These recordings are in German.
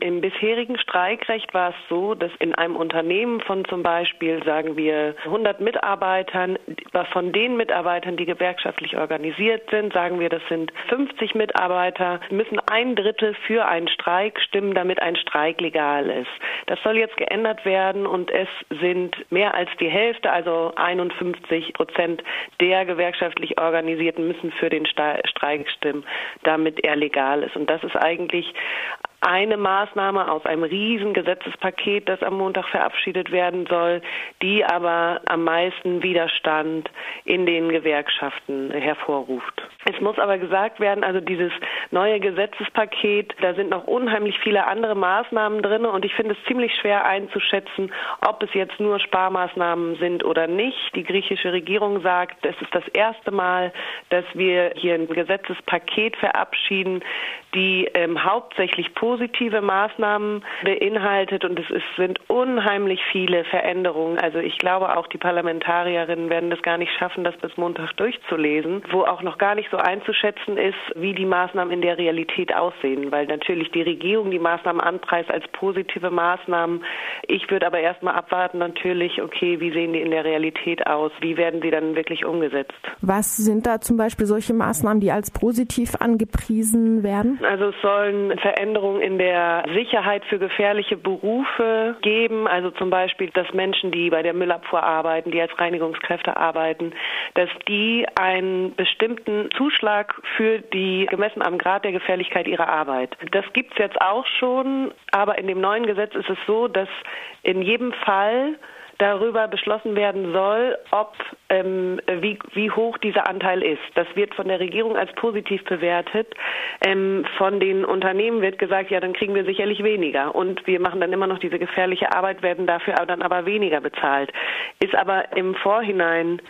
Im bisherigen Streikrecht war es so, dass in einem Unternehmen von zum Beispiel, sagen wir, 100 Mitarbeitern, von den Mitarbeitern, die gewerkschaftlich organisiert sind, sagen wir, das sind 50 Mitarbeiter, müssen ein Drittel für einen Streik stimmen, damit ein Streik legal ist. Das soll jetzt geändert werden und es sind mehr als die Hälfte, also 51 Prozent der gewerkschaftlich Organisierten müssen für den Streik stimmen, damit er legal ist. Und das ist eigentlich eine Maßnahme aus einem riesen Gesetzespaket, das am Montag verabschiedet werden soll, die aber am meisten Widerstand in den Gewerkschaften hervorruft. Es muss aber gesagt werden, also dieses neue Gesetzespaket, da sind noch unheimlich viele andere Maßnahmen drin und ich finde es ziemlich schwer einzuschätzen, ob es jetzt nur Sparmaßnahmen sind oder nicht. Die griechische Regierung sagt, es ist das erste Mal, dass wir hier ein Gesetzespaket verabschieden, die ähm, hauptsächlich positive Maßnahmen beinhaltet und es ist, sind unheimlich viele Veränderungen. Also ich glaube auch die Parlamentarierinnen werden das gar nicht schaffen, das bis Montag durchzulesen, wo auch noch gar nicht so einzuschätzen ist, wie die Maßnahmen in der Realität aussehen, weil natürlich die Regierung die Maßnahmen anpreist als positive Maßnahmen. Ich würde aber erstmal abwarten natürlich, okay, wie sehen die in der Realität aus? Wie werden sie dann wirklich umgesetzt? Was sind da zum Beispiel solche Maßnahmen, die als positiv angepriesen werden? Also es sollen Veränderungen in der Sicherheit für gefährliche Berufe geben. Also zum Beispiel, dass Menschen, die bei der Müllabfuhr arbeiten, die als Reinigungskräfte arbeiten, dass die einen bestimmten Zuschlag für die, gemessen am Grad der Gefährlichkeit ihrer Arbeit. Das gibt es jetzt auch schon, aber in dem neuen Gesetz ist es so, dass in jedem Fall darüber beschlossen werden soll, ob ähm, wie, wie hoch dieser Anteil ist. Das wird von der Regierung als positiv bewertet. Ähm, von den Unternehmen wird gesagt, ja, dann kriegen wir sicherlich weniger und wir machen dann immer noch diese gefährliche Arbeit, werden dafür dann aber weniger bezahlt. Ist aber im Vorhinein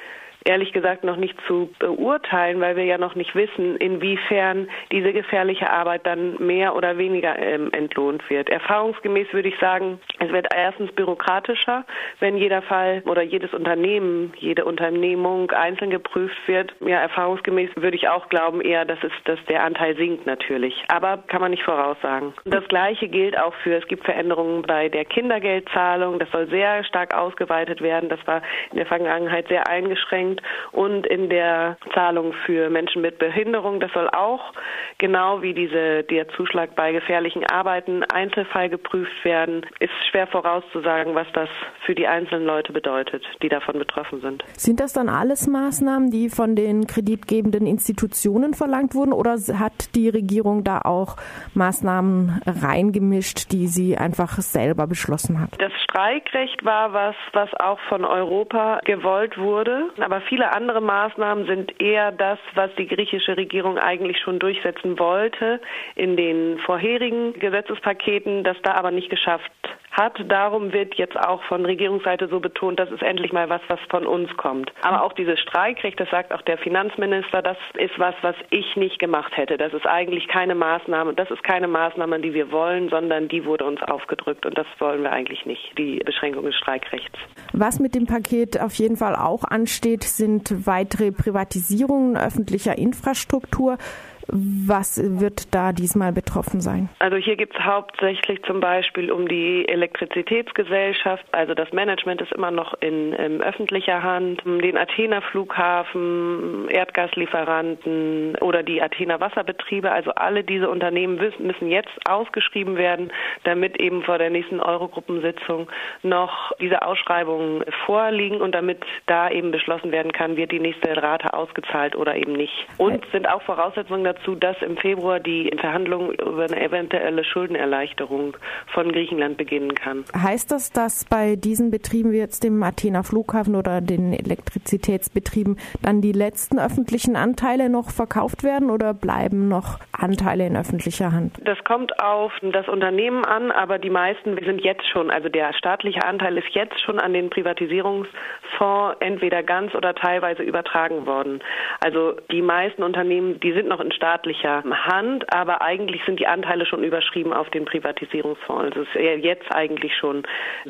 ehrlich gesagt noch nicht zu beurteilen, weil wir ja noch nicht wissen, inwiefern diese gefährliche Arbeit dann mehr oder weniger ähm, entlohnt wird. Erfahrungsgemäß würde ich sagen, es wird erstens bürokratischer, wenn jeder Fall oder jedes Unternehmen, jede Unternehmung einzeln geprüft wird. Ja, erfahrungsgemäß würde ich auch glauben eher, dass es, dass der Anteil sinkt natürlich. Aber kann man nicht voraussagen. Das Gleiche gilt auch für, es gibt Veränderungen bei der Kindergeldzahlung. Das soll sehr stark ausgeweitet werden. Das war in der Vergangenheit sehr eingeschränkt sind und in der Zahlung für Menschen mit Behinderung. Das soll auch genau wie diese, der Zuschlag bei gefährlichen Arbeiten Einzelfall geprüft werden. Ist schwer vorauszusagen, was das für die einzelnen Leute bedeutet, die davon betroffen sind. Sind das dann alles Maßnahmen, die von den kreditgebenden Institutionen verlangt wurden oder hat die Regierung da auch Maßnahmen reingemischt, die sie einfach selber beschlossen hat? Das Streikrecht war was, was auch von Europa gewollt wurde, aber viele andere Maßnahmen sind eher das, was die griechische Regierung eigentlich schon durchsetzen wollte in den vorherigen Gesetzespaketen, das da aber nicht geschafft hat. Darum wird jetzt auch von Regierungsseite so betont, das ist endlich mal was, was von uns kommt. Aber auch dieses Streikrecht, das sagt auch der Finanzminister, das ist was, was ich nicht gemacht hätte. Das ist eigentlich keine Maßnahme, das ist keine Maßnahme, die wir wollen, sondern die wurde uns aufgedrückt und das wollen wir eigentlich nicht, die Beschränkung des Streikrechts. Was mit dem Paket auf jeden Fall auch ansteht, sind weitere Privatisierungen öffentlicher Infrastruktur. Was wird da diesmal betroffen sein? Also hier geht es hauptsächlich zum Beispiel um die Elektrizitätsgesellschaft. Also das Management ist immer noch in, in öffentlicher Hand. Den Athener Flughafen, Erdgaslieferanten oder die Athener Wasserbetriebe. Also alle diese Unternehmen müssen jetzt ausgeschrieben werden, damit eben vor der nächsten Eurogruppensitzung noch diese Ausschreibungen vorliegen und damit da eben beschlossen werden kann, wird die nächste Rate ausgezahlt oder eben nicht. Und sind auch Voraussetzungen dazu, dazu, dass im Februar die Verhandlung über eine eventuelle Schuldenerleichterung von Griechenland beginnen kann. Heißt das, dass bei diesen Betrieben wie jetzt dem Athener Flughafen oder den Elektrizitätsbetrieben dann die letzten öffentlichen Anteile noch verkauft werden oder bleiben noch Anteile in öffentlicher Hand? Das kommt auf das Unternehmen an, aber die meisten sind jetzt schon, also der staatliche Anteil ist jetzt schon an den Privatisierungsfonds entweder ganz oder teilweise übertragen worden. Also die meisten Unternehmen, die sind noch in staatlicher staatlicher Hand, aber eigentlich sind die Anteile schon überschrieben auf den Privatisierungsfonds. Es ist jetzt eigentlich schon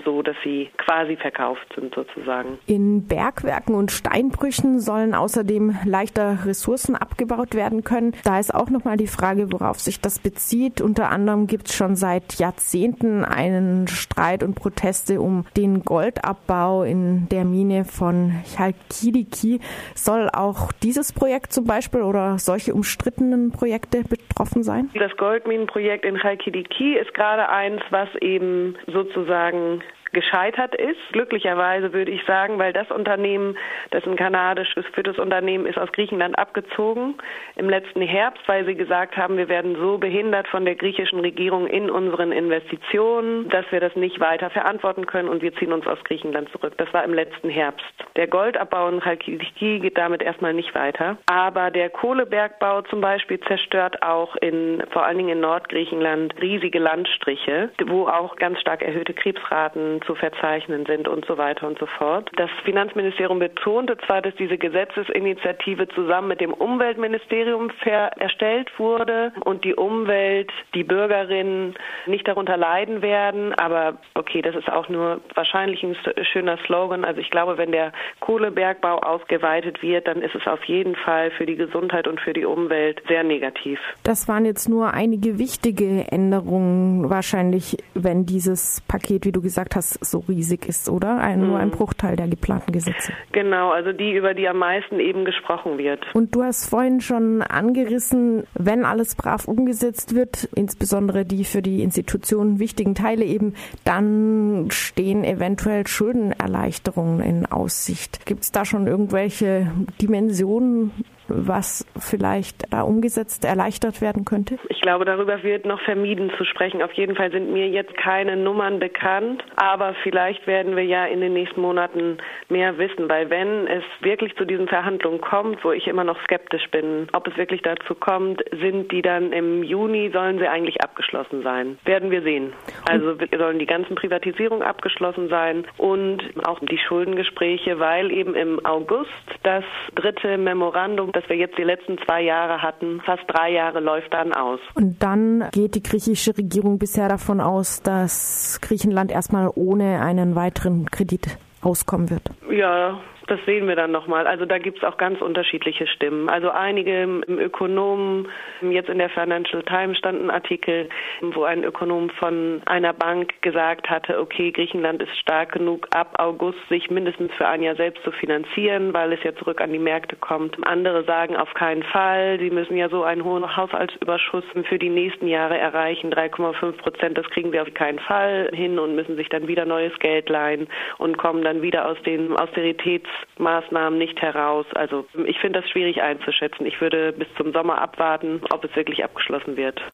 so, dass sie quasi verkauft sind sozusagen. In Bergwerken und Steinbrüchen sollen außerdem leichter Ressourcen abgebaut werden können. Da ist auch nochmal die Frage, worauf sich das bezieht. Unter anderem gibt es schon seit Jahrzehnten einen Streit und Proteste um den Goldabbau in der Mine von Chalkidiki. Soll auch dieses Projekt zum Beispiel oder solche umstrittenen Projekte betroffen sein? Das Goldminenprojekt in Chalkidiki ist gerade eins, was eben sozusagen gescheitert ist. Glücklicherweise würde ich sagen, weil das Unternehmen, das ein kanadisches führtes Unternehmen ist, aus Griechenland abgezogen im letzten Herbst, weil sie gesagt haben, wir werden so behindert von der griechischen Regierung in unseren Investitionen, dass wir das nicht weiter verantworten können und wir ziehen uns aus Griechenland zurück. Das war im letzten Herbst. Der Goldabbau in Chalkidiki geht damit erstmal nicht weiter. Aber der Kohlebergbau zum Beispiel zerstört auch in, vor allen Dingen in Nordgriechenland, riesige Landstriche, wo auch ganz stark erhöhte Krebsraten zu verzeichnen sind und so weiter und so fort. Das Finanzministerium betonte zwar, dass diese Gesetzesinitiative zusammen mit dem Umweltministerium erstellt wurde und die Umwelt, die Bürgerinnen nicht darunter leiden werden, aber okay, das ist auch nur wahrscheinlich ein schöner Slogan. Also ich glaube, wenn der Kohlebergbau ausgeweitet wird, dann ist es auf jeden Fall für die Gesundheit und für die Umwelt sehr negativ. Das waren jetzt nur einige wichtige Änderungen wahrscheinlich, wenn dieses Paket, wie du gesagt hast, so riesig ist, oder? Ein, Nur ein mhm. Bruchteil der geplanten Gesetze. Genau, also die, über die am meisten eben gesprochen wird. Und du hast vorhin schon angerissen, wenn alles brav umgesetzt wird, insbesondere die für die Institutionen wichtigen Teile eben, dann stehen eventuell Schuldenerleichterungen in Aussicht. Gibt es da schon irgendwelche Dimensionen, was vielleicht da umgesetzt, erleichtert werden könnte? Ich glaube, darüber wird noch vermieden zu sprechen. Auf jeden Fall sind mir jetzt keine Nummern bekannt, aber vielleicht werden wir ja in den nächsten Monaten mehr wissen, weil wenn es wirklich zu diesen Verhandlungen kommt, wo ich immer noch skeptisch bin, ob es wirklich dazu kommt, sind die dann im Juni, sollen sie eigentlich abgeschlossen sein. Werden wir sehen. Also sollen die ganzen Privatisierungen abgeschlossen sein und auch die Schuldengespräche, weil eben im August das dritte Memorandum das wir jetzt die letzten zwei Jahre hatten, fast drei Jahre läuft dann aus. Und dann geht die griechische Regierung bisher davon aus, dass Griechenland erstmal ohne einen weiteren Kredit auskommen wird. Ja, das sehen wir dann nochmal. Also da gibt es auch ganz unterschiedliche Stimmen. Also einige Ökonomen, jetzt in der Financial Times stand ein Artikel, wo ein Ökonom von einer Bank gesagt hatte, okay, Griechenland ist stark genug, ab August sich mindestens für ein Jahr selbst zu finanzieren, weil es ja zurück an die Märkte kommt. Andere sagen auf keinen Fall, sie müssen ja so einen hohen Haushaltsüberschuss für die nächsten Jahre erreichen, 3,5 Prozent, das kriegen sie auf keinen Fall hin und müssen sich dann wieder neues Geld leihen und kommen dann wieder aus den Austeritäts Maßnahmen nicht heraus. Also ich finde das schwierig einzuschätzen. Ich würde bis zum Sommer abwarten, ob es wirklich abgeschlossen wird.